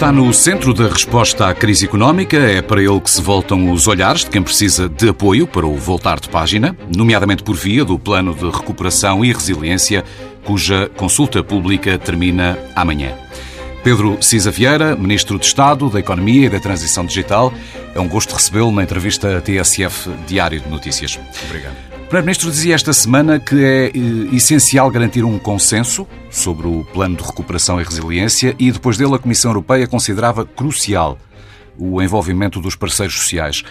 Está no centro da resposta à crise económica, é para ele que se voltam os olhares de quem precisa de apoio para o voltar de página, nomeadamente por via do Plano de Recuperação e Resiliência, cuja consulta pública termina amanhã. Pedro Cisa Vieira, Ministro de Estado da Economia e da Transição Digital, é um gosto recebê-lo na entrevista à TSF Diário de Notícias. Obrigado. O Primeiro-Ministro dizia esta semana que é eh, essencial garantir um consenso sobre o plano de recuperação e resiliência e depois dele a Comissão Europeia considerava crucial o envolvimento dos parceiros sociais.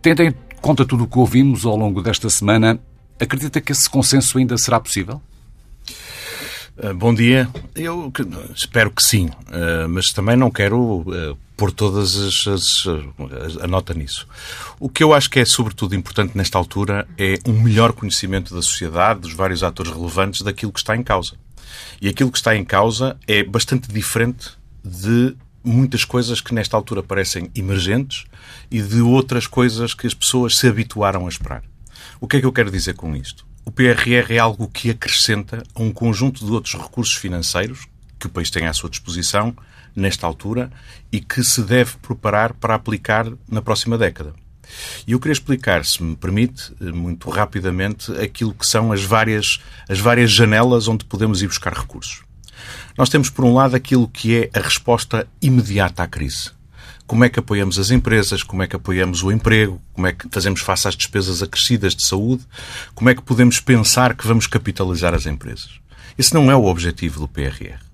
Tendo em conta tudo o que ouvimos ao longo desta semana, acredita que esse consenso ainda será possível? Eh, bom dia. Eu espero que sim, eh, mas também não quero pôr todas as, as, a nota nisso. O que eu acho que é sobretudo importante nesta altura é um melhor conhecimento da sociedade, dos vários atores relevantes daquilo que está em causa. E aquilo que está em causa é bastante diferente de muitas coisas que nesta altura parecem emergentes e de outras coisas que as pessoas se habituaram a esperar. O que é que eu quero dizer com isto? O PRR é algo que acrescenta a um conjunto de outros recursos financeiros que o país tem à sua disposição nesta altura e que se deve preparar para aplicar na próxima década. E eu queria explicar, se me permite, muito rapidamente, aquilo que são as várias, as várias janelas onde podemos ir buscar recursos. Nós temos, por um lado, aquilo que é a resposta imediata à crise. Como é que apoiamos as empresas? Como é que apoiamos o emprego? Como é que fazemos face às despesas acrescidas de saúde? Como é que podemos pensar que vamos capitalizar as empresas? Esse não é o objetivo do PRR.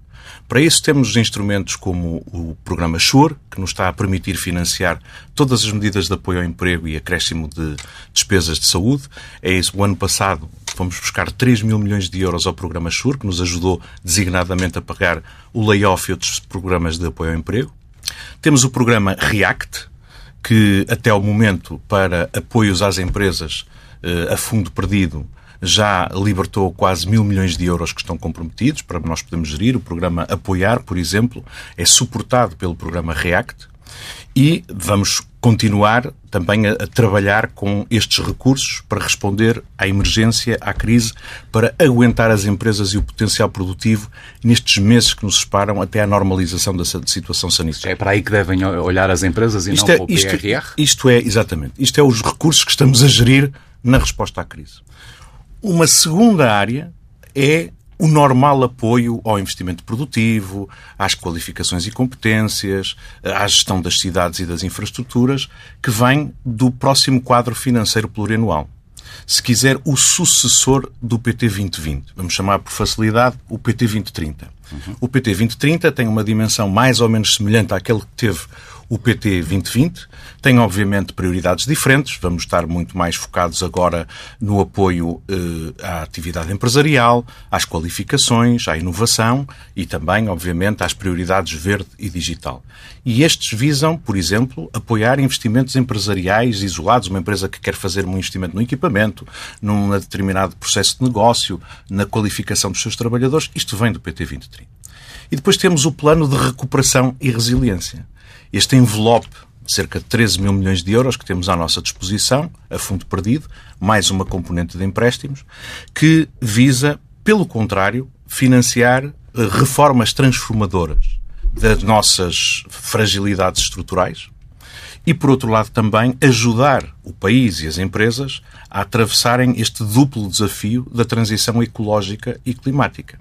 Para isso temos instrumentos como o programa SURE, que nos está a permitir financiar todas as medidas de apoio ao emprego e acréscimo de despesas de saúde. É isso. O ano passado fomos buscar 3 mil milhões de euros ao programa SURE, que nos ajudou designadamente a pagar o layoff e outros programas de apoio ao emprego. Temos o programa REACT, que até ao momento, para apoios às empresas eh, a fundo perdido, já libertou quase mil milhões de euros que estão comprometidos para nós podermos gerir. O programa Apoiar, por exemplo, é suportado pelo programa REACT e vamos continuar também a, a, trabalhar com estes recursos para responder à emergência, à crise, para aguentar as empresas e o potencial produtivo nestes meses que nos separam até à normalização da situação sanitária. É para aí que devem olhar as empresas e isto não é, para o PRR? Isto, isto é, exatamente. Isto é os recursos que estamos a gerir na resposta à crise. Uma segunda área é o normal apoio ao investimento produtivo, às qualificações e competências, à gestão das cidades e das infraestruturas, que vem do próximo quadro financeiro plurianual. Se quiser, o sucessor do PT 2020. Vamos chamar por facilidade o PT 2030. Uhum. O PT 2030 tem uma dimensão mais ou menos semelhante àquele que teve o PT 2020 tem, obviamente, prioridades diferentes. Vamos estar muito mais focados agora no apoio eh, à atividade empresarial, às qualificações, à inovação e também, obviamente, às prioridades verde e digital. E estes visam, por exemplo, apoiar investimentos empresariais isolados, uma empresa que quer fazer um investimento no equipamento, num determinado processo de negócio, na qualificação dos seus trabalhadores. Isto vem do PT 2030. E depois temos o plano de recuperação e resiliência este envelope de cerca de 13 mil milhões de euros que temos à nossa disposição, a fundo perdido, mais uma componente de empréstimos, que visa, pelo contrário, financiar eh, reformas transformadoras das nossas fragilidades estruturais e, por outro lado, também ajudar o país e as empresas a atravessarem este duplo desafio da transição ecológica e climática.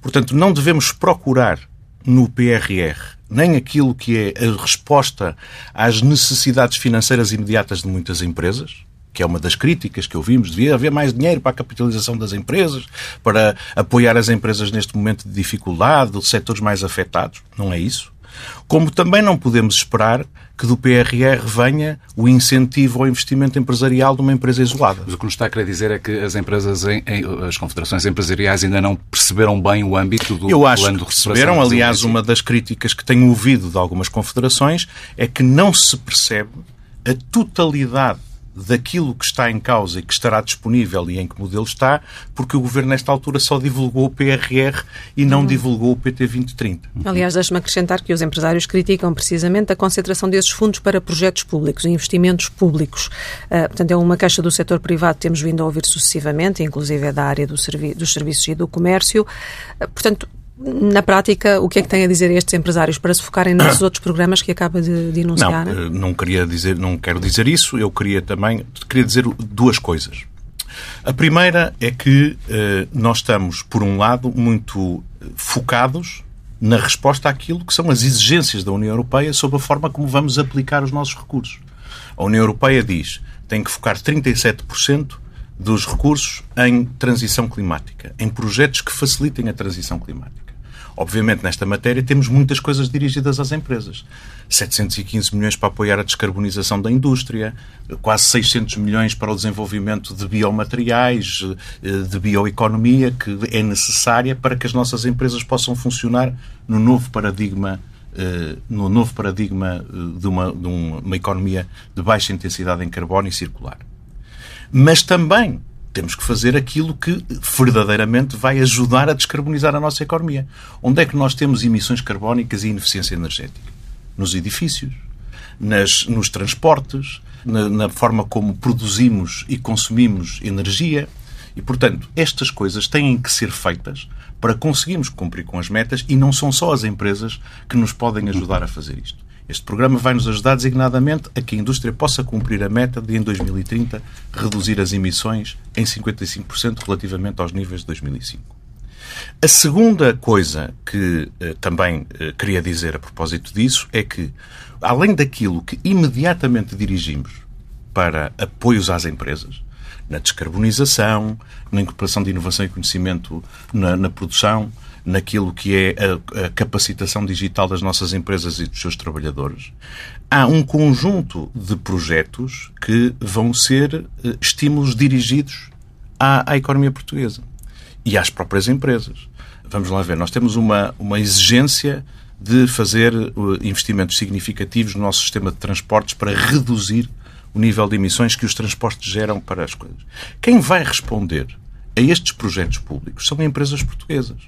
Portanto, não devemos procurar no PRR, nem aquilo que é a resposta às necessidades financeiras imediatas de muitas empresas, que é uma das críticas que ouvimos, devia haver mais dinheiro para a capitalização das empresas, para apoiar as empresas neste momento de dificuldade, os setores mais afetados. Não é isso. Como também não podemos esperar que do PRR venha o incentivo ao investimento empresarial de uma empresa isolada. Mas o que nos está a querer dizer é que as empresas, as confederações empresariais ainda não perceberam bem o âmbito do Eu acho plano de perceberam. Aliás, uma das críticas que tenho ouvido de algumas confederações é que não se percebe a totalidade daquilo que está em causa e que estará disponível e em que modelo está, porque o Governo, nesta altura, só divulgou o PRR e não uhum. divulgou o PT 2030. Aliás, deixe-me acrescentar que os empresários criticam precisamente a concentração desses fundos para projetos públicos, investimentos públicos. Uh, portanto, é uma queixa do setor privado que temos vindo a ouvir sucessivamente, inclusive é da área do servi dos serviços e do comércio. Uh, portanto, na prática, o que é que tem a dizer a estes empresários para se focarem nesses outros programas que acaba de, de enunciar? Não, eh, não queria dizer, não quero dizer isso. Eu queria também queria dizer duas coisas. A primeira é que eh, nós estamos, por um lado, muito focados na resposta àquilo que são as exigências da União Europeia sobre a forma como vamos aplicar os nossos recursos. A União Europeia diz tem que focar 37% dos recursos em transição climática, em projetos que facilitem a transição climática. Obviamente, nesta matéria, temos muitas coisas dirigidas às empresas. 715 milhões para apoiar a descarbonização da indústria, quase 600 milhões para o desenvolvimento de biomateriais, eh, de bioeconomia, que é necessária para que as nossas empresas possam funcionar no novo paradigma eh, no novo paradigma eh, de uma, de uma economia de baixa intensidade em carbono e circular. Mas também temos que fazer aquilo que verdadeiramente vai ajudar a descarbonizar a nossa economia. Onde é que nós temos emissões carbónicas e ineficiência energética? Nos edifícios, nas, nos transportes, na, na forma como produzimos e consumimos energia. E, portanto, estas coisas têm que ser feitas para conseguirmos cumprir com as metas e não são só as empresas que nos podem ajudar a fazer isto. Este programa vai nos ajudar designadamente a que a indústria possa cumprir a meta de, em 2030, reduzir as emissões em 55% relativamente aos níveis de 2005. A segunda coisa que eh, também eh, queria dizer a propósito disso é que, além daquilo que imediatamente dirigimos para apoios às empresas, na descarbonização, na incorporação de inovação e conhecimento na, na produção, naquilo que é a, a, capacitação digital das nossas empresas e dos seus trabalhadores. Há um conjunto de projetos que vão ser uh, estímulos dirigidos à, à economia portuguesa e às próprias empresas. Vamos lá ver, nós temos uma, uma exigência de fazer uh, investimentos significativos no nosso sistema de transportes para reduzir o nível de emissões que os transportes geram para as coisas. Quem vai responder a estes projetos públicos são empresas portuguesas.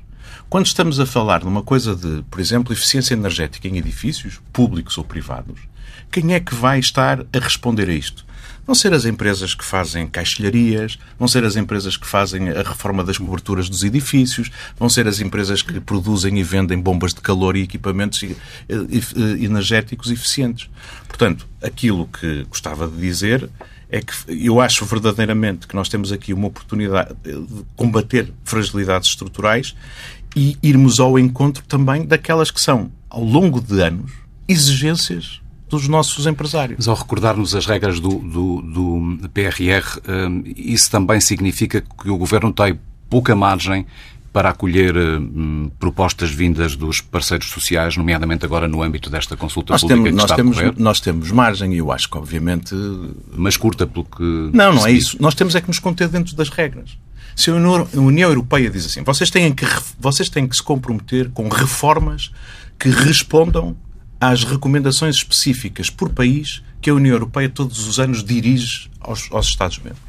Quando estamos a falar numa coisa de, por exemplo, eficiência energética em edifícios, públicos ou privados, quem é que vai estar a responder a isto? Vão ser as empresas que fazem caixilharias, vão ser as empresas que fazem a reforma das coberturas dos edifícios, vão ser as empresas que produzem e vendem bombas de calor e equipamentos energéticos eficientes. Portanto, aquilo que gostava de dizer é que eu acho verdadeiramente que nós temos aqui uma oportunidade de combater fragilidades estruturais e irmos ao encontro também daquelas que são, ao longo de anos, exigências dos nossos empresários. Mas ao recordar-nos as regras do, do, do PRR, hum, isso também significa que o Governo tem pouca margem para acolher hum, propostas vindas dos parceiros sociais, nomeadamente agora no âmbito desta consulta nós pública temos, que nós está temos, a Nós temos margem e eu acho que, obviamente... Mas curta, pelo que... Não, não é isso. Nós temos é que nos conter dentro das regras. Se a União Europeia diz assim, vocês têm que, vocês têm que se comprometer com reformas que respondam às recomendações específicas por país que a União Europeia todos os anos dirige aos, aos Estados-membros.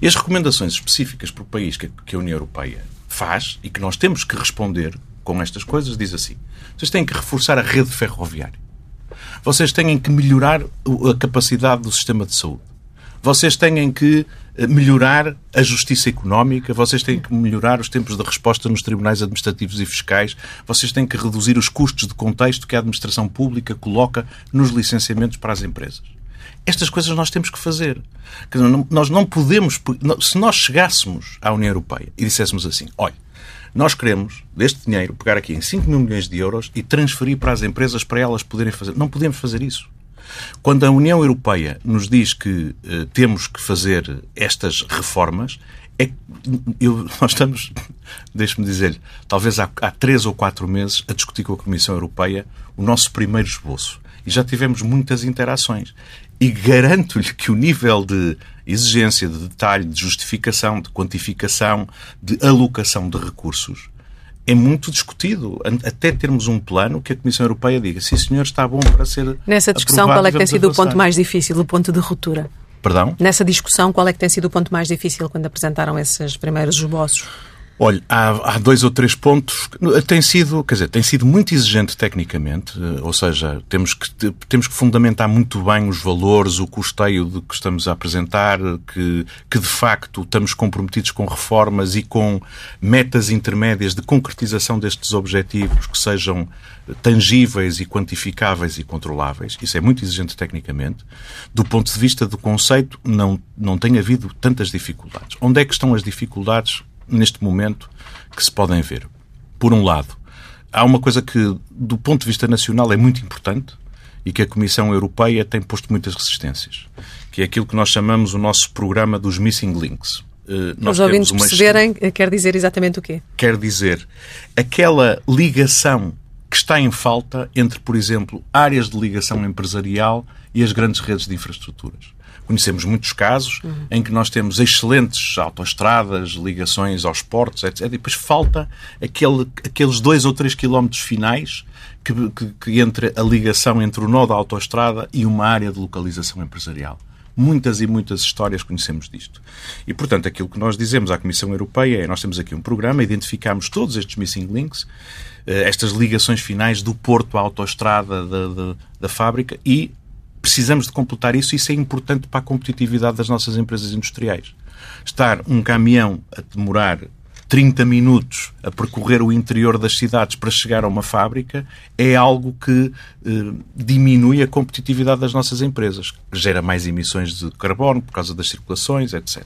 E as recomendações específicas por país que, que a União Europeia faz e que nós temos que responder com estas coisas diz assim: vocês têm que reforçar a rede ferroviária. Vocês têm que melhorar a capacidade do sistema de saúde. Vocês têm que melhorar a justiça económica, vocês têm que melhorar os tempos de resposta nos tribunais administrativos e fiscais, vocês têm que reduzir os custos de contexto que a administração pública coloca nos licenciamentos para as empresas. Estas coisas nós temos que fazer. Nós não podemos. Se nós chegássemos à União Europeia e disséssemos assim: olha, nós queremos, deste dinheiro, pegar aqui em 5 mil milhões de euros e transferir para as empresas para elas poderem fazer. Não podemos fazer isso. Quando a União Europeia nos diz que uh, temos que fazer estas reformas, é, eu, nós estamos, deixe-me dizer-lhe, talvez há, há três ou quatro meses a discutir com a Comissão Europeia o nosso primeiro esboço. E já tivemos muitas interações. E garanto-lhe que o nível de exigência, de detalhe, de justificação, de quantificação, de alocação de recursos é muito discutido, até termos um plano que a Comissão Europeia diga sim senhor, está bom para ser Nessa discussão, qual é que tem sido o ponto mais difícil, o ponto de ruptura? Perdão? Nessa discussão, qual é que tem sido o ponto mais difícil quando apresentaram esses primeiros esboços? Olha, há, há, dois ou três pontos. Tem sido, quer dizer, tem sido muito exigente tecnicamente, eh, ou seja, temos que, temos que fundamentar muito bem os valores, o custeio de que estamos a apresentar, que, que de facto estamos comprometidos com reformas e com metas intermédias de concretização destes objetivos que sejam tangíveis e quantificáveis e controláveis. Isso é muito exigente tecnicamente. Do ponto de vista do conceito, não, não tem havido tantas dificuldades. Onde é que estão as dificuldades? Neste momento que se podem ver. Por um lado, há uma coisa que, do ponto de vista nacional, é muito importante e que a Comissão Europeia tem posto muitas resistências, que é aquilo que nós chamamos o nosso programa dos Missing Links. Uh, Os ouvintes perceberem, eh, quer dizer exatamente o quê? Quer dizer aquela ligação que está em falta entre, por exemplo, áreas de ligação empresarial e as grandes redes de infraestruturas. Conhecemos muitos casos uhum. em que nós temos excelentes autoestradas, ligações aos portos, etc. E depois falta aquele, aqueles dois ou três quilómetros finais que, que, que entre a ligação entre o nó da autoestrada e uma área de localização empresarial. Muitas e muitas histórias conhecemos disto. E, portanto, aquilo que nós dizemos à Comissão Europeia é nós temos aqui um programa, identificamos todos estes missing links, eh, estas ligações finais do porto à autoestrada da, da, da fábrica e precisamos de completar isso isso é importante para a competitividade das nossas empresas industriais. Estar um caminhão a demorar 30 minutos a percorrer o interior das cidades para chegar a uma fábrica é algo que eh, diminui a competitividade das nossas empresas, gera mais emissões de carbono por causa das circulações, etc.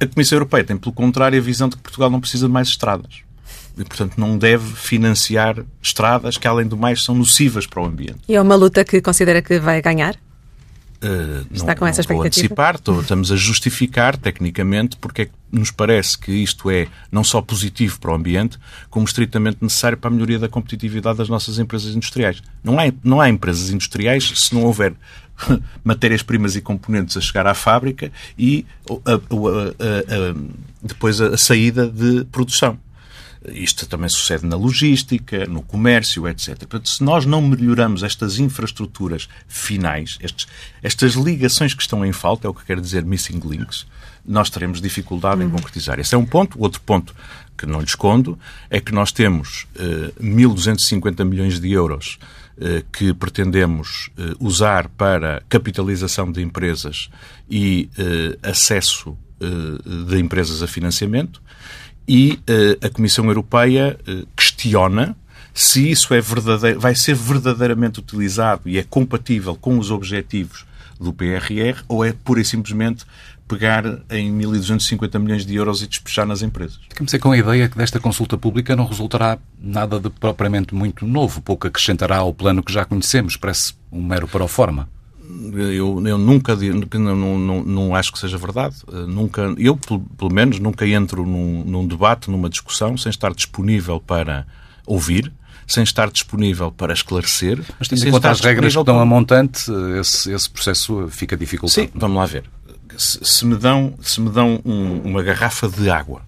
A Comissão Europeia tem, pelo contrário, a visão de que Portugal não precisa de mais estradas e, portanto, não deve financiar estradas que, além do mais, são nocivas para o ambiente. E é uma luta que considera que vai ganhar? Uh, Está não, com essa expectativa? Vou antecipar, estamos a justificar tecnicamente porque é que nos parece que isto é não só positivo para o ambiente, como estritamente necessário para a melhoria da competitividade das nossas empresas industriais. Não há, não há empresas industriais se não houver matérias-primas e componentes a chegar à fábrica e a, a, a, depois a saída de produção. Isto também sucede na logística, no comércio, etc. Portanto, se nós não melhoramos estas infraestruturas finais, estes, estas ligações que estão em falta, é o que quer dizer missing links, nós teremos dificuldade uhum. em concretizar. Esse é um ponto. O outro ponto que não lhe escondo é que nós temos uh, eh, 1.250 milhões de euros uh, que pretendemos uh, usar para capitalização de empresas e acesso de empresas a financiamento e uh, a Comissão Europeia uh, questiona se isso é vai ser verdadeiramente utilizado e é compatível com os objetivos do PRR ou é pura e simplesmente pegar em 1.250 milhões de euros e despejar nas empresas. Ficamos com a ideia que desta consulta pública não resultará nada de propriamente muito novo, pouco acrescentará ao plano que já conhecemos, parece um mero proforma eu, eu nunca não, não, não, acho que seja verdade. Eh, nunca, eu, pelo menos, nunca entro num, num, debate, numa discussão, sem estar disponível para ouvir, sem estar disponível para esclarecer. Mas tendo em conta as regras que dão a montante, esse, esse processo fica dificultado. Sim, vamos lá ver. Se, se me dão, se me dão um, uma garrafa de água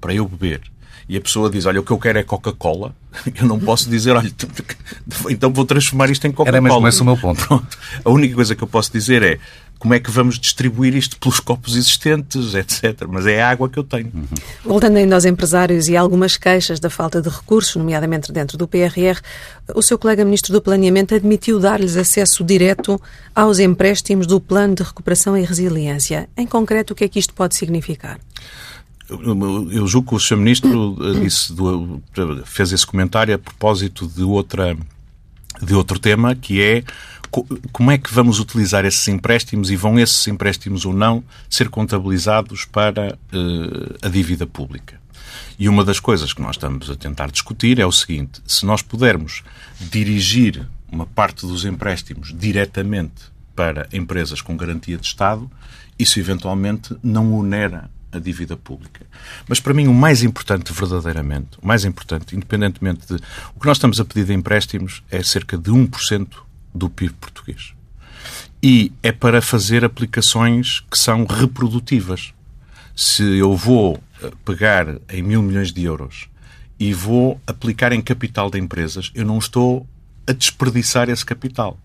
para eu beber e a pessoa diz, olha, o que eu quero é Coca-Cola, eu não posso dizer, olha, então vou transformar isto em Coca-Cola. Era mesmo esse o meu ponto. Pronto. A única coisa que eu posso dizer é como é que vamos distribuir isto pelos copos existentes, etc. Mas é a água que eu tenho. Uhum. Voltando ainda aos empresários e algumas queixas da falta de recursos, nomeadamente dentro do PRR, o seu colega Ministro do Planeamento admitiu dar-lhes acesso direto aos empréstimos do Plano de Recuperação e Resiliência. Em concreto, o que é que isto pode significar? Eu julgo que o Sr. Ministro eh, disse, fez esse comentário a propósito de, outra, de outro tema, que é como é que vamos utilizar esses empréstimos e vão esses empréstimos ou não ser contabilizados para uh, a dívida pública. E uma das coisas que nós estamos a tentar discutir é o seguinte: se nós pudermos dirigir uma parte dos empréstimos diretamente para empresas com garantia de Estado, isso eventualmente não onera a dívida pública. Mas para mim o mais importante verdadeiramente, o mais importante, independentemente de o que nós estamos a pedir de empréstimos é cerca de 1% do PIB português. E é para fazer aplicações que são reprodutivas. Se eu vou eh, pegar em mil milhões de euros e vou aplicar em capital de empresas, eu não estou a desperdiçar esse capital.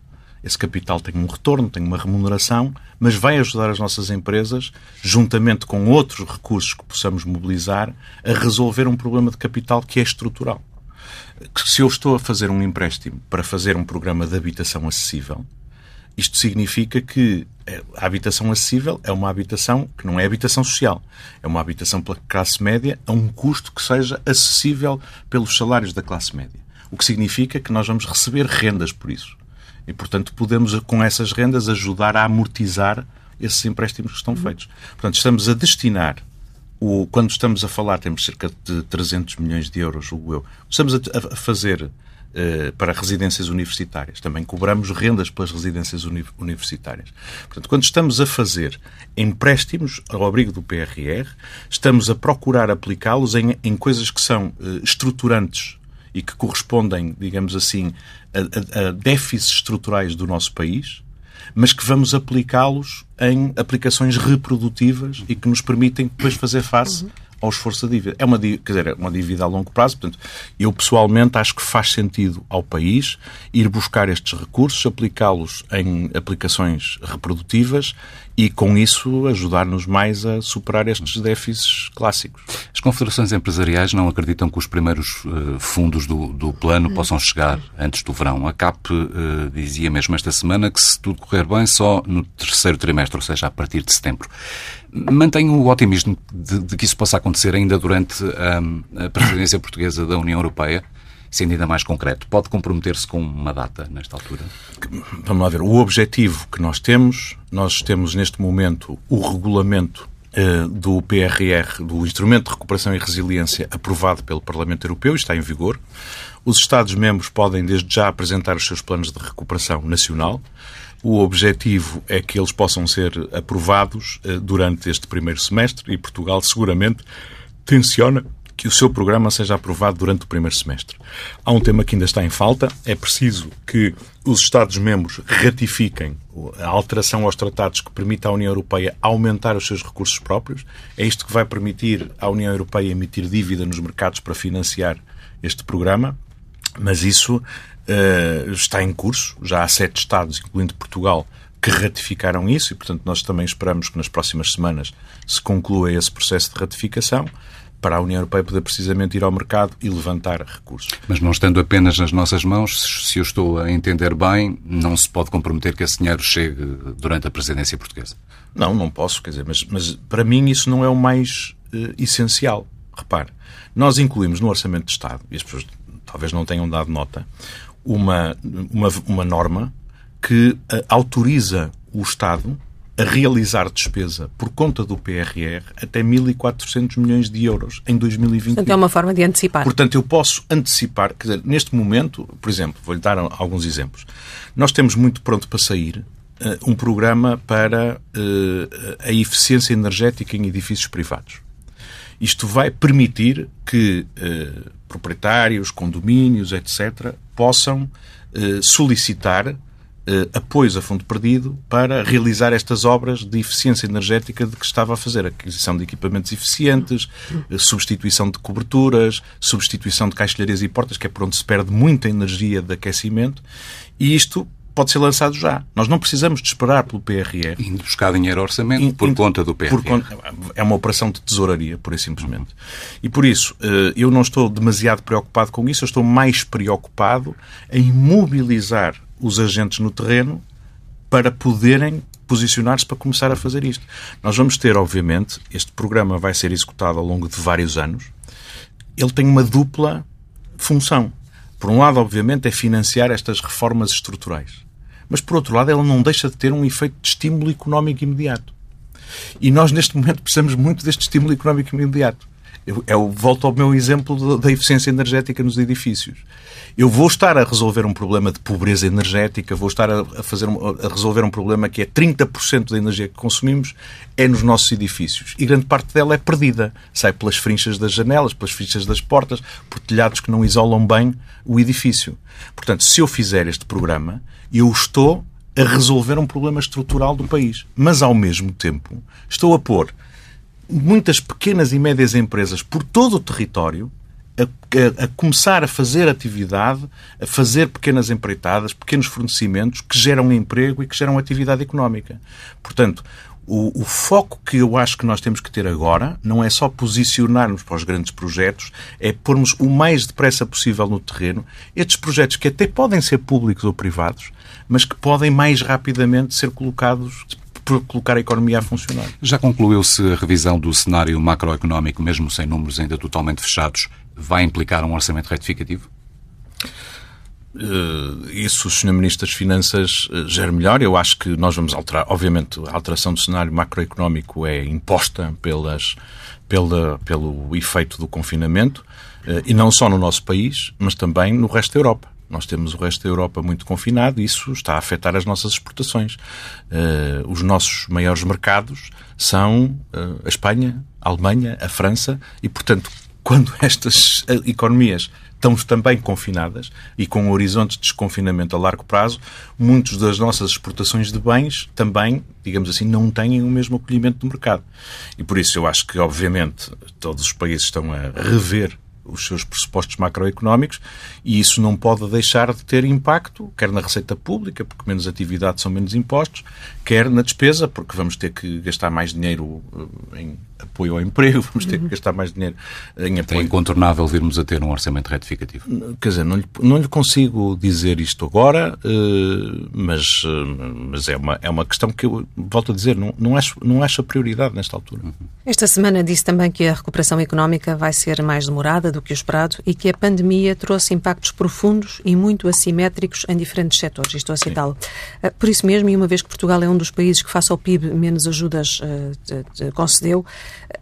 Esse capital tem um retorno, tem uma remuneração, mas vai ajudar as nossas empresas, juntamente com outros recursos que possamos mobilizar, a resolver um problema de capital que é estrutural. Se eu estou a fazer um empréstimo para fazer um programa de habitação acessível, isto significa que a habitação acessível é uma habitação que não é habitação social. É uma habitação pela classe média a um custo que seja acessível pelos salários da classe média. O que significa que nós vamos receber rendas por isso. E, portanto, podemos, com essas rendas, ajudar a amortizar esses empréstimos que estão feitos. Portanto, estamos a destinar, o, quando estamos a falar, temos cerca de 300 milhões de euros, julgo eu, estamos a, a fazer eh, para residências universitárias. Também cobramos rendas pelas residências uni universitárias. Portanto, quando estamos a fazer empréstimos ao abrigo do PRR, estamos a procurar aplicá-los em, em coisas que são uh, estruturantes e que correspondem, digamos assim, a, a, a déficits estruturais do nosso país, mas que vamos aplicá-los em aplicações reprodutivas e que nos permitem depois fazer face ao esforço da dívida. É uma, quer dizer, é uma dívida a longo prazo, portanto, eu pessoalmente acho que faz sentido ao país ir buscar estes recursos, aplicá-los em aplicações reprodutivas e, com isso, ajudar-nos mais a superar estes déficits clássicos. As confederações empresariais não acreditam que os primeiros uh, fundos do, do plano possam chegar antes do verão. A CAP uh, dizia mesmo esta semana que, se tudo correr bem, só no terceiro trimestre, ou seja, a partir de setembro. Mantenho o otimismo de, de, que isso possa acontecer ainda durante um, a presidência portuguesa da União Europeia sendo ainda mais concreto, pode comprometer-se com uma data nesta altura? Vamos lá ver. O objetivo que nós temos, nós temos neste momento o regulamento eh, do PRR, do Instrumento de Recuperação e Resiliência, aprovado pelo Parlamento Europeu e está em vigor. Os Estados-membros podem, desde já, apresentar os seus planos de recuperação nacional. O objetivo é que eles possam ser aprovados eh, durante este primeiro semestre e Portugal seguramente tenciona que o seu programa seja aprovado durante o primeiro semestre. Há um tema que ainda está em falta. É preciso que os Estados-membros ratifiquem a alteração aos tratados que permita à União Europeia aumentar os seus recursos próprios. É isto que vai permitir à União Europeia emitir dívida nos mercados para financiar este programa. Mas isso uh, está em curso. Já há sete Estados, incluindo Portugal, que ratificaram isso e, portanto, nós também esperamos que nas próximas semanas se conclua esse processo de ratificação para a União Europeia poder precisamente ir ao mercado e levantar recursos. Mas não estando apenas nas nossas mãos, se eu estou a entender bem, não se pode comprometer que esse dinheiro chegue durante a presidência portuguesa? Não, não posso, quer dizer, mas, mas para mim isso não é o mais uh, essencial. Repare, nós incluímos no Orçamento de Estado, e as pessoas talvez não tenham dado nota, uma, uma, uma norma que uh, autoriza o Estado a realizar despesa por conta do PRR até 1.400 milhões de euros em 2021. Portanto, é uma forma de antecipar. Portanto, eu posso antecipar, quer dizer, neste momento, por exemplo, vou-lhe dar alguns exemplos. Nós temos muito pronto para sair uh, um programa para uh, a eficiência energética em edifícios privados. Isto vai permitir que uh, proprietários, condomínios, etc., possam solicitar apoios a fundo perdido para realizar estas obras de eficiência energética de que estava a fazer. Aquisição de equipamentos eficientes, uh, substituição de coberturas, substituição de caixilharias e portas, que é por onde se perde muita energia de aquecimento. E isto pode ser lançado já. Nós não precisamos de esperar pelo PRR. E buscar dinheiro ao orçamento in, por in, conta do PRR. Por, é uma operação de tesouraria, pura e simplesmente. E por isso, eh, eu não estou demasiado preocupado com isso, eu estou mais preocupado em mobilizar os agentes no terreno para poderem posicionar-se para começar a fazer isto. Nós vamos ter, obviamente, este programa vai ser executado ao longo de vários anos. Ele tem uma dupla função. Por um lado, obviamente, é financiar estas reformas estruturais. Mas, por outro lado, ela não deixa de ter um efeito de estímulo económico imediato. E nós, neste momento, precisamos muito deste estímulo económico imediato. Eu, eu volto ao meu exemplo da eficiência energética nos edifícios. Eu vou estar a resolver um problema de pobreza energética, vou estar a, fazer, a resolver um problema que é 30% da energia que consumimos é nos nossos edifícios. E grande parte dela é perdida. Sai pelas frinchas das janelas, pelas frinchas das portas, por telhados que não isolam bem o edifício. Portanto, se eu fizer este programa, eu estou a resolver um problema estrutural do país. Mas, ao mesmo tempo, estou a pôr muitas pequenas e médias empresas por todo o território a, a, a, começar a fazer atividade, a fazer pequenas empreitadas, pequenos fornecimentos que geram emprego e que geram atividade económica. Portanto, o, o, foco que eu acho que nós temos que ter agora não é só posicionarmos para os grandes projetos, é pormos o mais depressa possível no terreno estes projetos que até podem ser públicos ou privados, mas que podem mais rapidamente ser colocados para colocar a economia a funcionar. Já concluiu-se a revisão do cenário macroeconómico, mesmo sem números ainda totalmente fechados, vai implicar um orçamento retificativo? Uh, isso o Sr. Ministro das Finanças uh, gera melhor. Eu acho que nós vamos alterar. Obviamente, a alteração do cenário macroeconómico é imposta pelas, pela, pelo efeito do confinamento, uh, e não só no nosso país, mas também no resto da Europa. Nós temos o resto da Europa muito confinado e isso está a afetar as nossas exportações. Uh, os nossos maiores mercados são uh, a Espanha, a Alemanha, a França e, portanto, quando estas economias estão também confinadas e com horizontes de desconfinamento a largo prazo, muitas das nossas exportações de bens também, digamos assim, não têm o mesmo acolhimento do mercado. E por isso eu acho que, obviamente, todos os países estão a rever os seus pressupostos macroeconómicos e isso não pode deixar de ter impacto, quer na receita pública, porque menos atividade são menos impostos, quer na despesa, porque vamos ter que gastar mais dinheiro eh, em apoio ao emprego, vamos ter que gastar mais dinheiro em apoio. É incontornável virmos a ter um orçamento retificativo. Quer dizer, não lhe, não lhe consigo dizer isto agora, eh, mas, eh, mas é, uma, é uma questão que eu volto a dizer, não, não, acho, não acho a prioridade nesta altura. Esta semana disse também que a recuperação económica vai ser mais demorada do que o esperado e que a pandemia trouxe impactos profundos e muito assimétricos em diferentes setores. Estou a citá-lo. Por isso mesmo, e uma vez que Portugal é um dos países que, face ao PIB, menos ajudas uh, concedeu,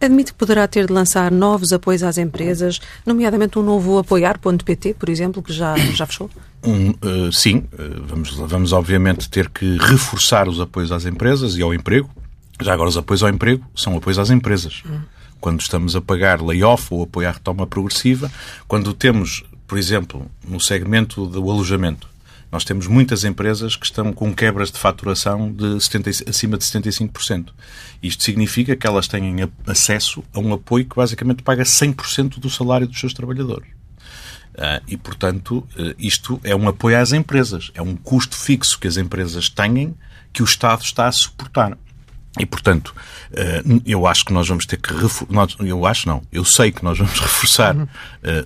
admite que poderá ter de lançar novos apoios às empresas, nomeadamente um novo apoiar.pt, por exemplo, que já, já fechou? Um, uh, sim, uh, vamos, vamos obviamente ter que reforçar os apoios às empresas e ao emprego. Já agora, os apoios ao emprego são apoios às empresas. Hum. Quando estamos a pagar layoff ou apoio à retoma progressiva, quando temos, por exemplo, no segmento do alojamento, nós temos muitas empresas que estão com quebras de faturação de 70, acima de 75%. Isto significa que elas têm acesso a um apoio que basicamente paga 100% do salário dos seus trabalhadores. Uh, e, portanto, uh, isto é um apoio às empresas. É um custo fixo que as empresas têm que o Estado está a suportar. E, portanto, uh, eu acho que nós vamos ter que reforçar. Eu acho não. Eu sei que nós vamos reforçar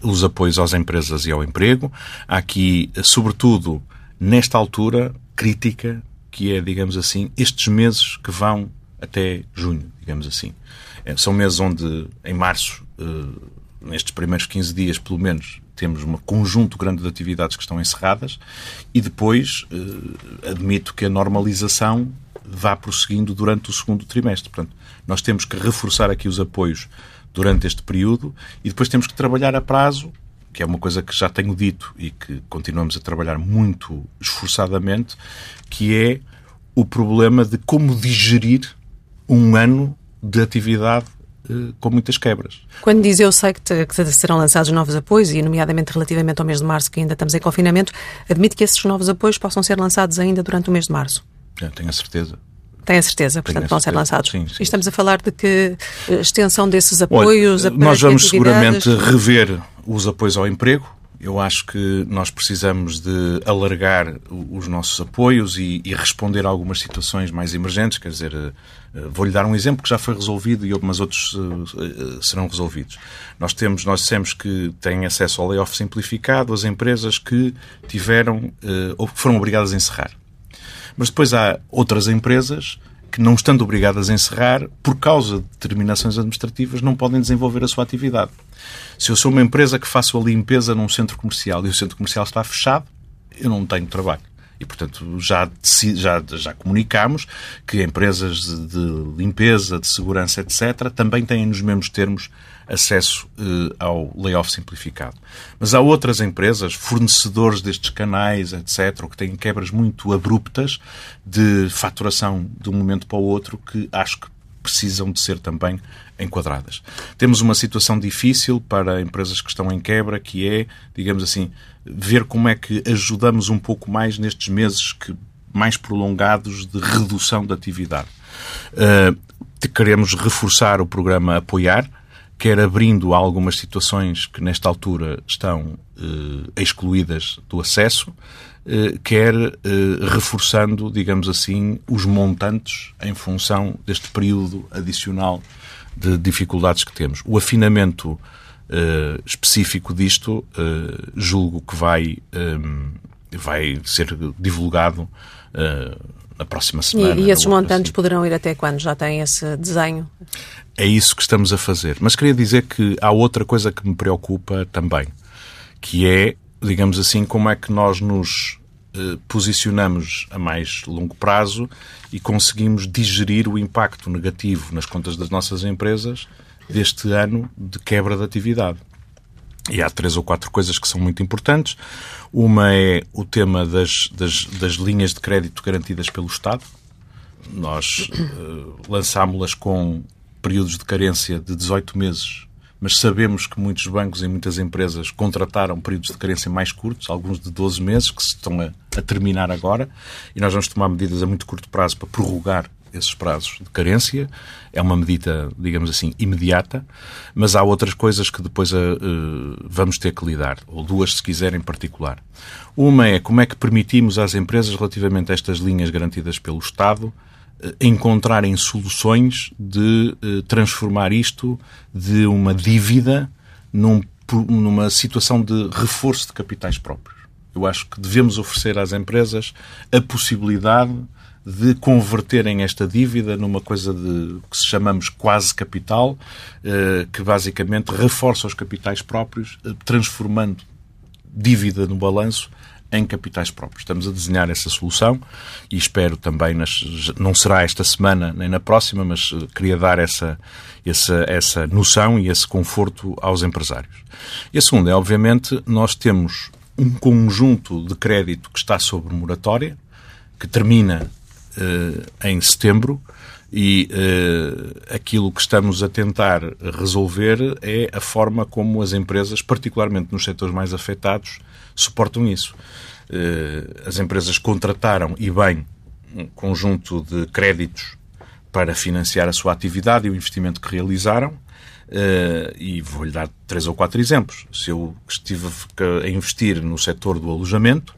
os apoios às empresas e ao emprego. Há aqui, sobretudo, nesta altura crítica, que é, digamos assim, estes meses que vão até junho, digamos assim. São meses onde, em março, eh, nestes primeiros 15 dias, pelo menos, temos um conjunto grande de atividades que estão encerradas e depois eh, admito que a normalização vá prosseguindo durante o segundo trimestre. Portanto, nós temos que reforçar aqui os apoios durante este período e depois temos que trabalhar a prazo que é uma coisa que já tenho dito e que continuamos a trabalhar muito esforçadamente, que é o problema de como digerir um ano de atividade eh, com muitas quebras. Quando diz eu sei que, te, que, serão lançados novos apoios, e nomeadamente relativamente ao mês de março, que ainda estamos em confinamento, admite que esses novos apoios possam ser lançados ainda durante o mês de março? Eu tenho a certeza. Tem a certeza, portanto, vão ser lançados. Sim, sim. E estamos a falar de que eh, extensão desses apoios? Olha, nós vamos seguramente rever os apoios ao emprego. Eu acho que nós precisamos de alargar os nossos apoios e, e responder a algumas situações mais emergentes. Quer dizer, eh, vou-lhe dar um exemplo que já foi resolvido e mas outros serão resolvidos. Nós temos, nós dissemos que têm acesso ao layoff simplificado as empresas que tiveram ou que foram obrigadas a encerrar. Mas depois há outras empresas que, não estando obrigadas a encerrar, por causa de determinações administrativas, não podem desenvolver a sua atividade. Se eu sou uma empresa que faço a limpeza num centro comercial e o centro comercial está fechado, eu não tenho trabalho. E, portanto, já, já, já comunicamos que empresas de limpeza, de segurança, etc., também têm nos mesmos termos acesso eh, ao layoff simplificado. Mas há outras empresas, fornecedores destes canais, etc., que têm quebras muito abruptas de faturação de um momento para o outro que acho que precisam de ser também enquadradas. Temos uma situação difícil para empresas que estão em quebra, que é, digamos assim, ver como é que ajudamos um pouco mais nestes meses que mais prolongados de redução da atividade. Uh, queremos reforçar o programa Apoiar, quer abrindo algumas situações que nesta altura estão eh, excluídas do acesso, eh, quer eh, reforçando, digamos assim, os montantes em função deste período adicional de dificuldades que temos. O afinamento eh, específico disto, eh, julgo que vai, eh, vai ser divulgado na próxima semana. E, e esses montantes assim. poderão ir até quando? Já tem esse desenho? É isso que estamos a fazer. Mas queria dizer que há outra coisa que me preocupa também, que é, digamos assim, como é que nós nos eh, posicionamos a mais longo prazo e conseguimos digerir o impacto negativo nas contas das nossas empresas deste ano de quebra de atividade. E há três ou quatro coisas que são muito importantes. Uma é o tema das, das, das linhas de crédito garantidas pelo Estado. Nós uh, lançámos-las com períodos de carência de 18 meses, mas sabemos que muitos bancos e muitas empresas contrataram períodos de carência mais curtos, alguns de 12 meses, que se estão a, a terminar agora, e nós vamos tomar medidas a muito curto prazo para prorrogar esses prazos de carência. É uma medida, digamos assim, imediata, mas há outras coisas que depois uh, vamos ter que lidar, ou duas, se quiser, em particular. Uma é como é que permitimos às empresas, relativamente a estas linhas garantidas pelo Estado, encontrarem soluções de uh, transformar isto de uma dívida num, numa situação de reforço de capitais próprios. Eu acho que devemos oferecer às empresas a possibilidade de converterem esta dívida numa coisa de que se chamamos quase capital, eh, que basicamente reforça os capitais próprios, eh, transformando dívida no balanço em capitais próprios. Estamos a desenhar essa solução e espero também, nas, não será esta semana nem na próxima, mas eh, queria dar essa, essa, essa noção e esse conforto aos empresários. E a segunda é, obviamente, nós temos um conjunto de crédito que está sob moratória, que termina eh, em setembro e uh, aquilo que estamos a tentar resolver é a forma como as empresas, particularmente nos setores mais afetados, suportam isso. Uh, as empresas contrataram, e bem, um conjunto de créditos para financiar a sua atividade e o investimento que realizaram. Uh, e vou-lhe dar três ou quatro exemplos. Se eu estive a investir no setor do alojamento,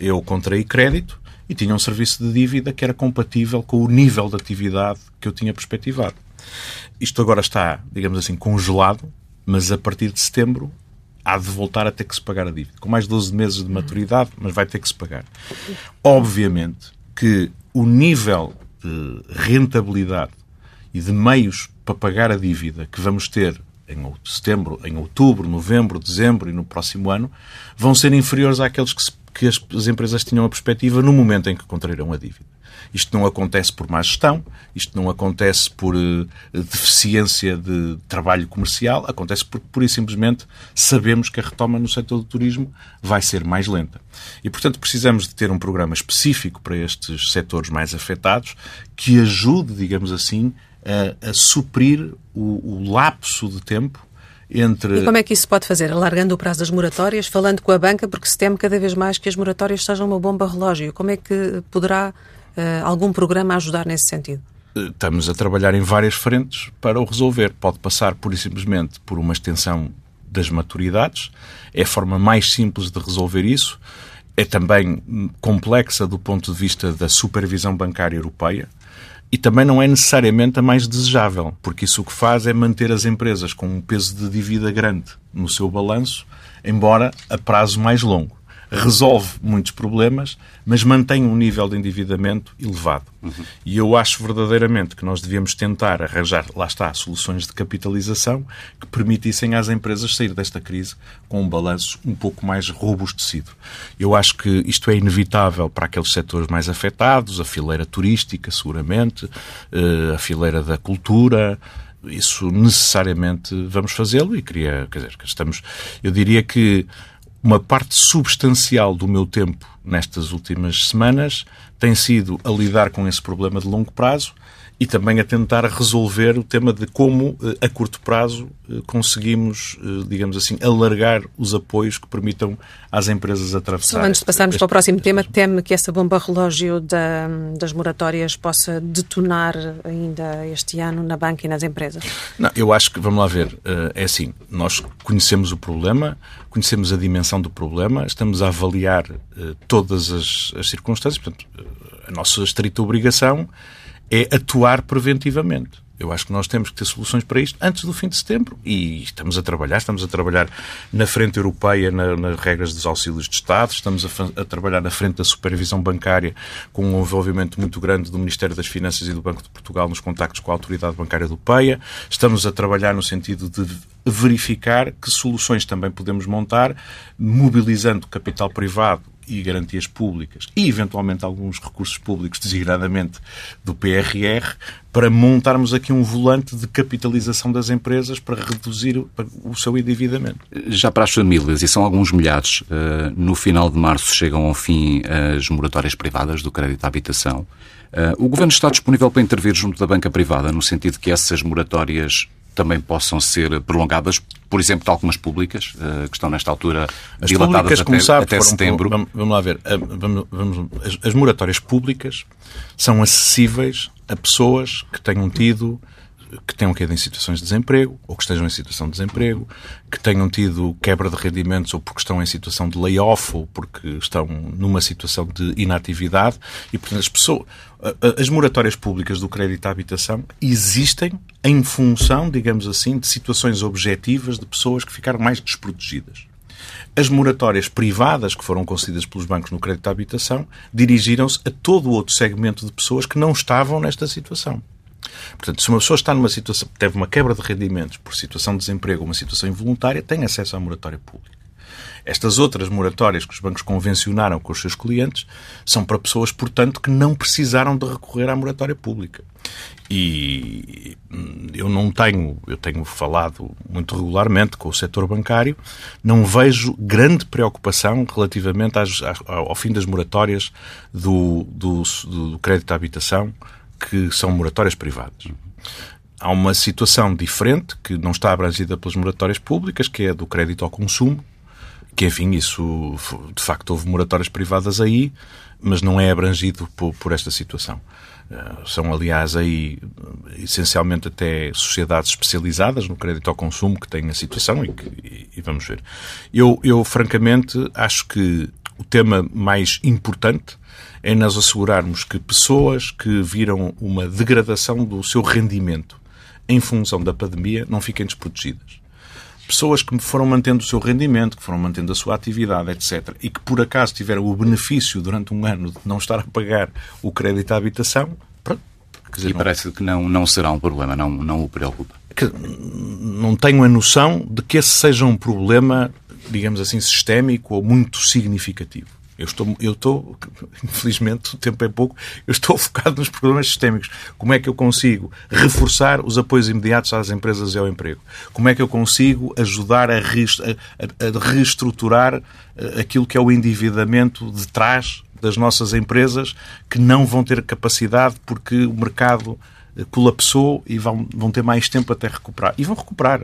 eu contraí crédito, e tinha um serviço de dívida que era compatível com o nível de atividade que eu tinha perspectivado. Isto agora está, digamos assim, congelado, mas a partir de setembro há de voltar a ter que se pagar a dívida. Com mais de 12 meses de maturidade, mas vai ter que se pagar. Obviamente que o nível de rentabilidade e de meios para pagar a dívida que vamos ter em setembro, em outubro, novembro, dezembro e no próximo ano, vão ser inferiores àqueles que, se, que as, as, empresas tinham a perspectiva no momento em que contraíram a dívida. Isto não acontece por má gestão, isto não acontece por uh, deficiência de trabalho comercial, acontece porque, pura e simplesmente, sabemos que a retoma no setor do turismo vai ser mais lenta. E, portanto, precisamos de ter um programa específico para estes setores mais afetados que ajude, digamos assim, a, a suprir o, o lapso de tempo entre... E como é que isso se pode fazer? Alargando o prazo das moratórias, falando com a banca, porque se teme cada vez mais que as moratórias sejam uma bomba relógio. Como é que poderá uh, algum programa ajudar nesse sentido? Estamos a trabalhar em várias frentes para o resolver. Pode passar, pura e simplesmente, por uma extensão das maturidades. É a forma mais simples de resolver isso. É também complexa do ponto de vista da supervisão bancária europeia e também não é necessariamente a mais desejável, porque isso o que faz é manter as empresas com um peso de dívida grande no seu balanço, embora a prazo mais longo resolve muitos problemas, mas mantém um nível de endividamento elevado. Uhum. E eu acho verdadeiramente que nós devíamos tentar arranjar, lá está, soluções de capitalização que permitissem às empresas sair desta crise com um balanço um pouco mais robustecido. Eu acho que isto é inevitável para aqueles setores mais afetados, a fileira turística, seguramente, eh, a fileira da cultura, isso necessariamente vamos fazê-lo e queria, quer dizer, estamos, eu diria que uma parte substancial do meu tempo nestas últimas semanas tem sido a lidar com esse problema de longo prazo e também a tentar resolver o tema de como, eh, a curto prazo, eh, conseguimos, eh, digamos assim, alargar os apoios que permitam às empresas atravessar. Antes de passarmos este... para o próximo tema, teme que essa bomba relógio da, das moratórias possa detonar ainda este ano na banca e nas empresas? Não, eu acho que, vamos lá ver, é assim, nós conhecemos o problema, conhecemos a dimensão do problema, estamos a avaliar todas as, as circunstâncias, portanto, a nossa estrita obrigação é atuar preventivamente. Eu acho que nós temos que ter soluções para isto antes do fim de setembro e estamos a trabalhar, estamos a trabalhar na frente europeia na, nas regras dos auxílios de Estado, estamos a, a, trabalhar na frente da supervisão bancária com um envolvimento muito grande do Ministério das Finanças e do Banco de Portugal nos contactos com a Autoridade Bancária Europeia, estamos a trabalhar no sentido de verificar que soluções também podemos montar, mobilizando capital privado e garantias públicas e, eventualmente, alguns recursos públicos, designadamente do PRR, para montarmos aqui um volante de capitalização das empresas para reduzir o seu endividamento. Já para as famílias, e são alguns milhares, eh, no final de março chegam ao fim as moratórias privadas do crédito à habitação. Eh, o Governo está disponível para intervir junto da banca privada, no sentido que essas moratórias também possam ser prolongadas, por exemplo, de algumas públicas, eh, que estão nesta altura as dilatadas até, sabe, até setembro. Vamos, vamos, lá ver. Eh, vamos, vamos, as, as moratórias públicas são acessíveis a pessoas que tenham tido que tenham caído em situações de desemprego, ou que estejam em situação de desemprego, que tenham tido quebra de rendimentos ou porque estão em situação de layoff ou porque estão numa situação de inatividade. E, portanto, as pessoas, as moratórias públicas do crédito à habitação existem em função, digamos assim, de situações objetivas de pessoas que ficaram mais desprotegidas. As moratórias privadas que foram concedidas pelos bancos no crédito à habitação dirigiram-se a todo o outro segmento de pessoas que não estavam nesta situação. Portanto, se uma pessoa está numa situação, teve uma quebra de rendimentos por situação de desemprego uma situação involuntária, tem acesso à moratória pública. Estas outras moratórias que os bancos convencionaram com os seus clientes são para pessoas, portanto, que não precisaram de recorrer à moratória pública. E eu não tenho, eu tenho falado muito regularmente com o setor bancário, não vejo grande preocupação relativamente às, ao fim das moratórias do, do, do crédito à habitação que são moratórias privadas. Há uma situação diferente que não está abrangida pelas moratórias públicas, que é a do crédito ao consumo, que, enfim, isso, de facto, houve moratórias privadas aí, mas não é abrangido por, por esta situação. Uh, são, aliás, aí essencialmente até sociedades especializadas no crédito ao consumo que têm a situação e, que, e, e vamos ver. Eu, eu, francamente, acho que o tema mais importante é nós assegurarmos que pessoas que viram uma degradação do seu rendimento em função da pandemia não fiquem desprotegidas. Pessoas que foram mantendo o seu rendimento, que foram mantendo a sua atividade, etc., e que por acaso tiveram o benefício durante um ano de não estar a pagar o crédito à habitação, pronto. Dizer, e não... parece que não, não será um problema, não, não o preocupa. Não tenho a noção de que esse seja um problema, digamos assim, sistémico ou muito significativo. Eu estou, eu estou, infelizmente, o tempo é pouco, eu estou focado nos problemas sistémicos. Como é que eu consigo reforçar os apoios imediatos às empresas e ao emprego? Como é que eu consigo ajudar a, a, a reestruturar eh, aquilo que é o endividamento de trás das nossas empresas que não vão ter capacidade porque o mercado eh, colapsou e vão, vão ter mais tempo até recuperar. E vão recuperar.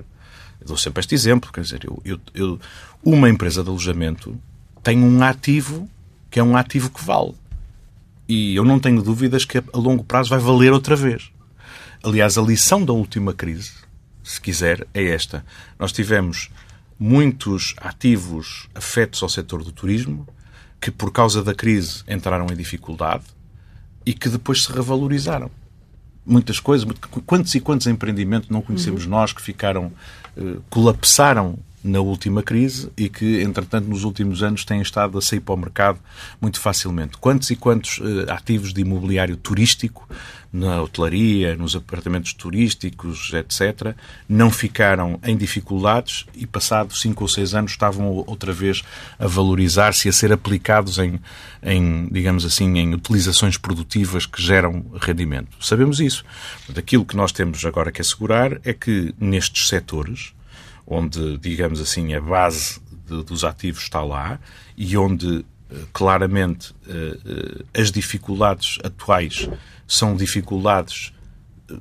Eu dou sempre este exemplo, quer dizer, eu, eu, eu uma empresa de alojamento tem um ativo que é um ativo que vale. E eu não tenho dúvidas que a longo prazo vai valer outra vez. Aliás, a lição da última crise, se quiser, é esta. Nós tivemos muitos ativos afetos ao setor do turismo que, por causa da crise, entraram em dificuldade e que depois se revalorizaram. Muitas coisas, quantos e quantos empreendimentos não conhecemos uhum. nós que ficaram, eh, colapsaram na última crise e que, entretanto, nos últimos anos têm estado a sair para o mercado muito facilmente. Quantos e quantos uh, ativos de imobiliário turístico, na hotelaria, nos apartamentos turísticos, etc., não ficaram em dificuldades e, passados cinco ou seis anos, estavam outra vez a valorizar-se e a ser aplicados em, em, digamos assim, em utilizações produtivas que geram rendimento. Sabemos isso. Aquilo que nós temos agora que assegurar é que nestes setores onde, digamos assim, a base de, dos ativos está lá e onde eh, claramente eh, eh, as dificuldades atuais são dificuldades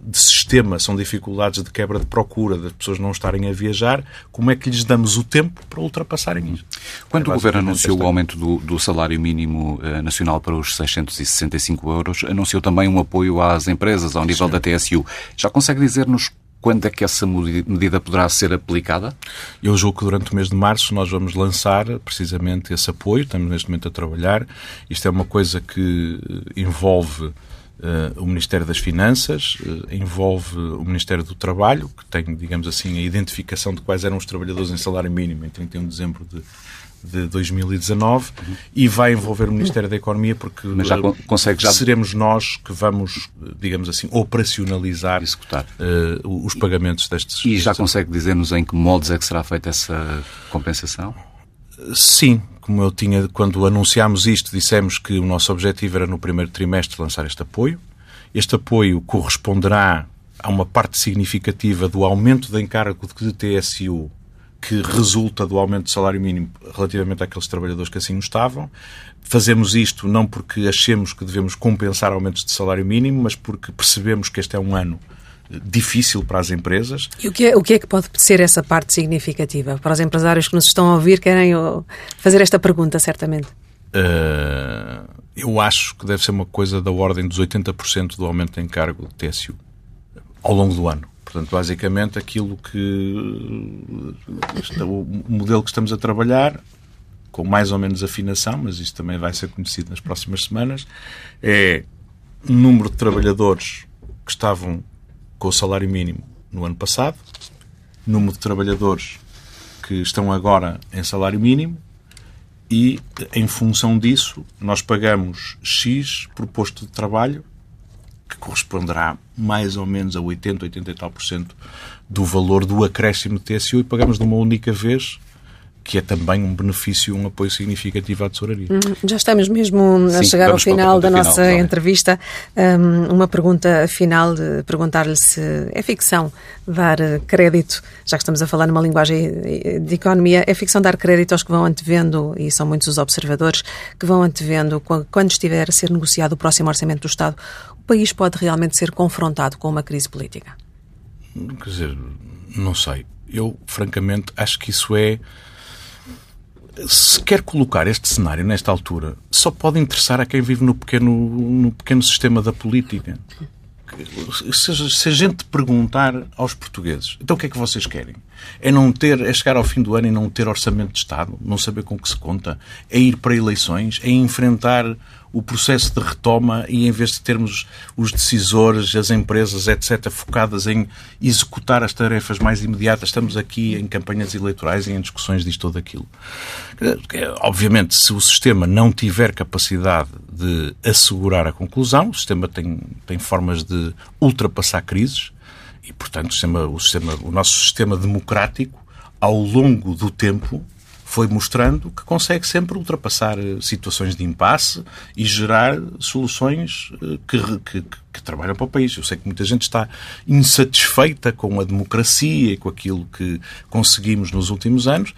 de sistema, são dificuldades de quebra de procura, das pessoas não estarem a viajar, como é que lhes damos o tempo para ultrapassarem isso? Quando é o Governo anunciou o aumento do, do salário mínimo eh, nacional para os 665 euros, anunciou também um apoio às empresas ao nível Sim. da TSU. Já consegue dizer-nos quando é que essa medida poderá ser aplicada? Eu julgo que durante o mês de março nós vamos lançar precisamente esse apoio. Estamos neste momento a trabalhar. Isto é uma coisa que envolve Uh, o Ministério das Finanças, uh, envolve o Ministério do Trabalho, que tem, digamos assim, a identificação de quais eram os trabalhadores em salário mínimo em 31 de dezembro de, de 2019 uhum. e vai envolver o Ministério da Economia porque Mas já consegue, já... seremos nós que vamos, digamos assim, operacionalizar Executar. Uh, os pagamentos destes... E já consegue dizer-nos em que modos é que será feita essa compensação? Sim, como eu tinha, quando anunciámos isto, dissemos que o nosso objetivo era no primeiro trimestre lançar este apoio. Este apoio corresponderá a uma parte significativa do aumento de encargo de TSU que resulta do aumento do salário mínimo relativamente àqueles trabalhadores que assim estavam. Fazemos isto não porque achemos que devemos compensar aumentos de salário mínimo, mas porque percebemos que este é um ano difícil para as empresas. E o que, é, o que é que pode ser essa parte significativa? Para os empresários que nos estão a ouvir, querem fazer esta pergunta, certamente. Uh, eu acho que deve ser uma coisa da ordem dos 80% do aumento de encargo de TSU ao longo do ano. Portanto, basicamente, aquilo que. O modelo que estamos a trabalhar, com mais ou menos afinação, mas isto também vai ser conhecido nas próximas semanas, é o número de trabalhadores que estavam com o salário mínimo no ano passado, número de trabalhadores que estão agora em salário mínimo e, em função disso, nós pagamos X por posto de trabalho, que corresponderá mais ou menos a 80, 80 e tal por cento do valor do acréscimo de TSU e pagamos de uma única vez que é também um benefício, um apoio significativo à tesouraria. Hum, já estamos mesmo a Sim, chegar ao final da nossa entrevista. Um, uma pergunta final, perguntar-lhe se é ficção dar crédito, já que estamos a falar numa linguagem de economia, é ficção dar crédito aos que vão antevendo, e são muitos os observadores, que vão antevendo, quando estiver a ser negociado o próximo Orçamento do Estado, o país pode realmente ser confrontado com uma crise política? Quer dizer, não sei. Eu, francamente, acho que isso é se quer colocar este cenário nesta altura, só pode interessar a quem vive no pequeno, no pequeno sistema da política. Se, se a gente perguntar aos portugueses, então o que é que vocês querem? É não ter, é chegar ao fim do ano e não ter orçamento de Estado, não saber com o que se conta, é ir para eleições, é enfrentar o processo de retoma e em vez de termos os decisores, as empresas, etc., focadas em executar as tarefas mais imediatas, estamos aqui em campanhas eleitorais e em discussões disto ou daquilo. Obviamente, se o sistema não tiver capacidade de assegurar a conclusão, o sistema tem, tem formas de ultrapassar crises e, portanto, o, sistema, o, sistema, o nosso sistema democrático, ao longo do tempo, foi mostrando que consegue sempre ultrapassar eh, situações de impasse e gerar soluções eh, que, que, que, trabalham para o país. Eu sei que muita gente está insatisfeita com a democracia e com aquilo que conseguimos nos últimos anos.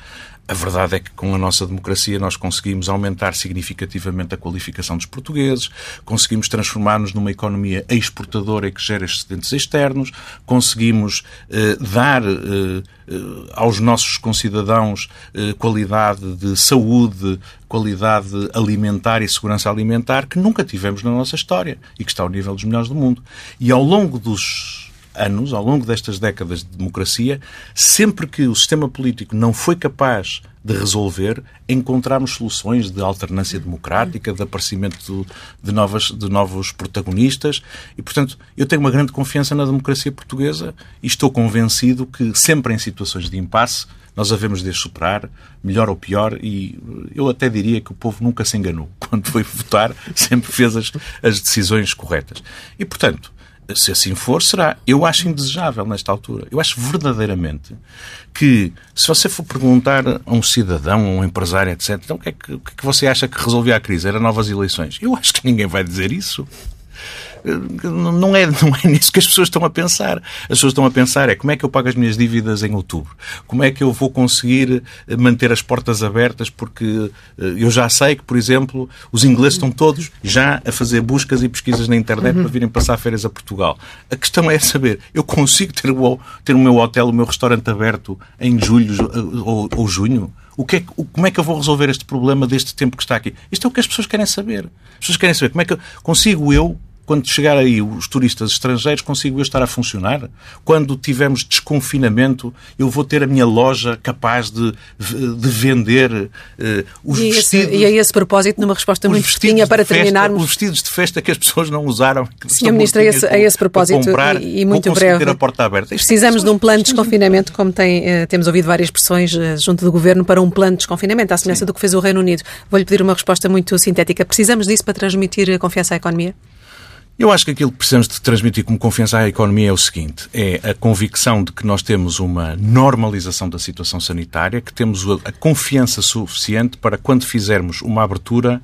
A verdade é que com a nossa democracia nós conseguimos aumentar significativamente a qualificação dos portugueses, conseguimos transformar-nos numa economia exportadora que gera excedentes externos, conseguimos eh, dar eh, eh aos nossos concidadãos eh, qualidade de saúde, qualidade alimentar e segurança alimentar que nunca tivemos na nossa história e que está ao nível dos melhores do mundo. E ao longo dos anos, ao longo destas décadas de democracia, sempre que o sistema político não foi capaz de resolver, encontramos soluções de alternância democrática, de aparecimento de, novas, de novos protagonistas. E, portanto, eu tenho uma grande confiança na democracia portuguesa e estou convencido que, sempre em situações de impasse, nós havemos de superar, melhor ou pior, e eu até diria que o povo nunca se enganou. Quando foi votar, sempre fez as, as decisões corretas. E, portanto, se assim for, será. Eu acho indesejável nesta altura. Eu acho verdadeiramente que, se você for perguntar a um cidadão, a um empresário, etc., então o que, é que, o que é que você acha que resolvia a crise? Era novas eleições? Eu acho que ninguém vai dizer isso. Não é, não é nisso que as pessoas estão a pensar. As pessoas estão a pensar é como é que eu pago as minhas dívidas em outubro? Como é que eu vou conseguir manter as portas abertas? Porque eu já sei que, por exemplo, os ingleses estão todos já a fazer buscas e pesquisas na internet uhum. para virem passar férias a Portugal. A questão é saber, eu consigo ter o, ter o meu hotel, o meu restaurante aberto em julho ou, ou junho? O que é, como é que eu vou resolver este problema deste tempo que está aqui? Isto é o que as pessoas querem saber. As pessoas querem saber como é que eu, consigo eu quando chegar aí os turistas estrangeiros, consigo eu estar a funcionar? Quando tivermos desconfinamento, eu vou ter a minha loja capaz de, de vender uh, os e vestidos... Esse, e a esse propósito, numa resposta muito curtinha para festa, terminarmos... Os vestidos de festa que as pessoas não usaram. Sr. Ministro, a esse, a esse propósito, comprar, e, e muito breve, ter a porta aberta. precisamos de um plano de desconfinamento, como tem, uh, temos ouvido várias expressões uh, junto do Governo, para um plano de desconfinamento, à semelhança Sim. do que fez o Reino Unido. Vou-lhe pedir uma resposta muito sintética. Precisamos disso para transmitir confiança à economia? Eu acho que aquilo que precisamos de transmitir como confiança à economia é o seguinte: é a convicção de que nós temos uma normalização da situação sanitária, que temos a confiança suficiente para, quando fizermos uma abertura,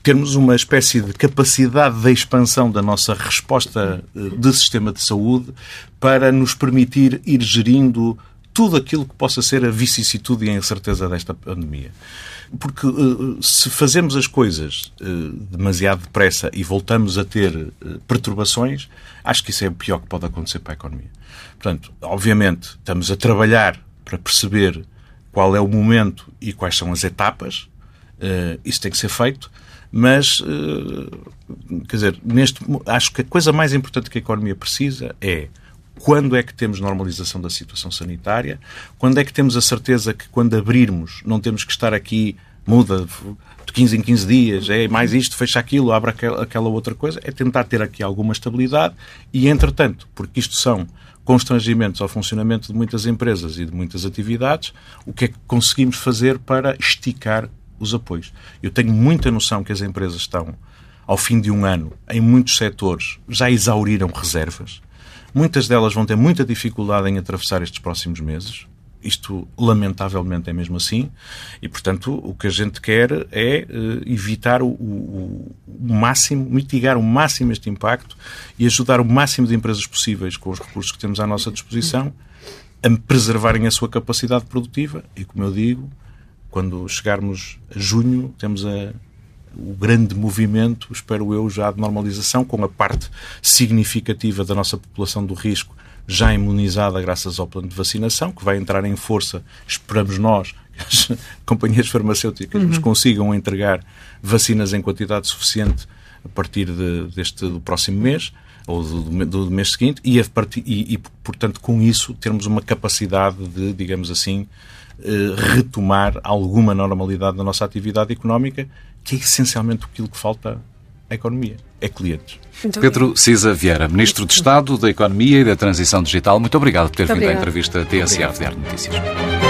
termos uma espécie de capacidade de expansão da nossa resposta eh, de sistema de saúde para nos permitir ir gerindo tudo aquilo que possa ser a vicissitude e a incerteza desta pandemia. Porque uh, se fazemos as coisas uh, demasiado depressa e voltamos a ter uh, perturbações, acho que isso é o pior que pode acontecer para a economia. Portanto, obviamente, estamos a trabalhar para perceber qual é o momento e quais são as etapas. isso tem que ser feito. Mas, quer dizer, neste, acho que a coisa mais importante que a economia precisa é quando é que temos normalização da situação sanitária, quando é que temos a certeza que quando abrirmos não temos que estar aqui, muda de 15 em 15 dias, é mais isto, fecha aquilo, abre aquela outra coisa, é tentar ter aqui alguma estabilidade e, entretanto, porque isto são constrangimentos ao funcionamento de muitas empresas e de muitas atividades, o que é que conseguimos fazer para esticar os apoios? Eu tenho muita noção que as empresas estão, ao fim de um ano, em muitos setores, já exauriram reservas Muitas delas vão ter muita dificuldade em atravessar estes próximos meses. Isto, lamentavelmente, é mesmo assim. E, portanto, o que a gente quer é uh, evitar o, o, o, máximo, mitigar o máximo este impacto e ajudar o máximo de empresas possíveis com os recursos que temos à nossa disposição a preservarem a sua capacidade produtiva. E, como eu digo, quando chegarmos a junho, temos a, o grande movimento, espero eu, já de normalização, com a parte significativa da nossa população do risco já imunizada graças ao plano de vacinação, que vai entrar em força, esperamos nós, que as companhias farmacêuticas uhum. nos consigam entregar vacinas em quantidade suficiente a partir de, deste do próximo mês ou do, do mês seguinte e, partir, e, e, portanto, com isso termos uma capacidade de, digamos assim, eh, retomar alguma normalidade na nossa atividade económica que é essencialmente aquilo que falta à economia, é clientes. Pedro Cisa Vieira, Ministro de Estado da Economia e da Transição Digital, muito obrigado por ter muito vindo obrigado. à entrevista TSF Diário Notícias.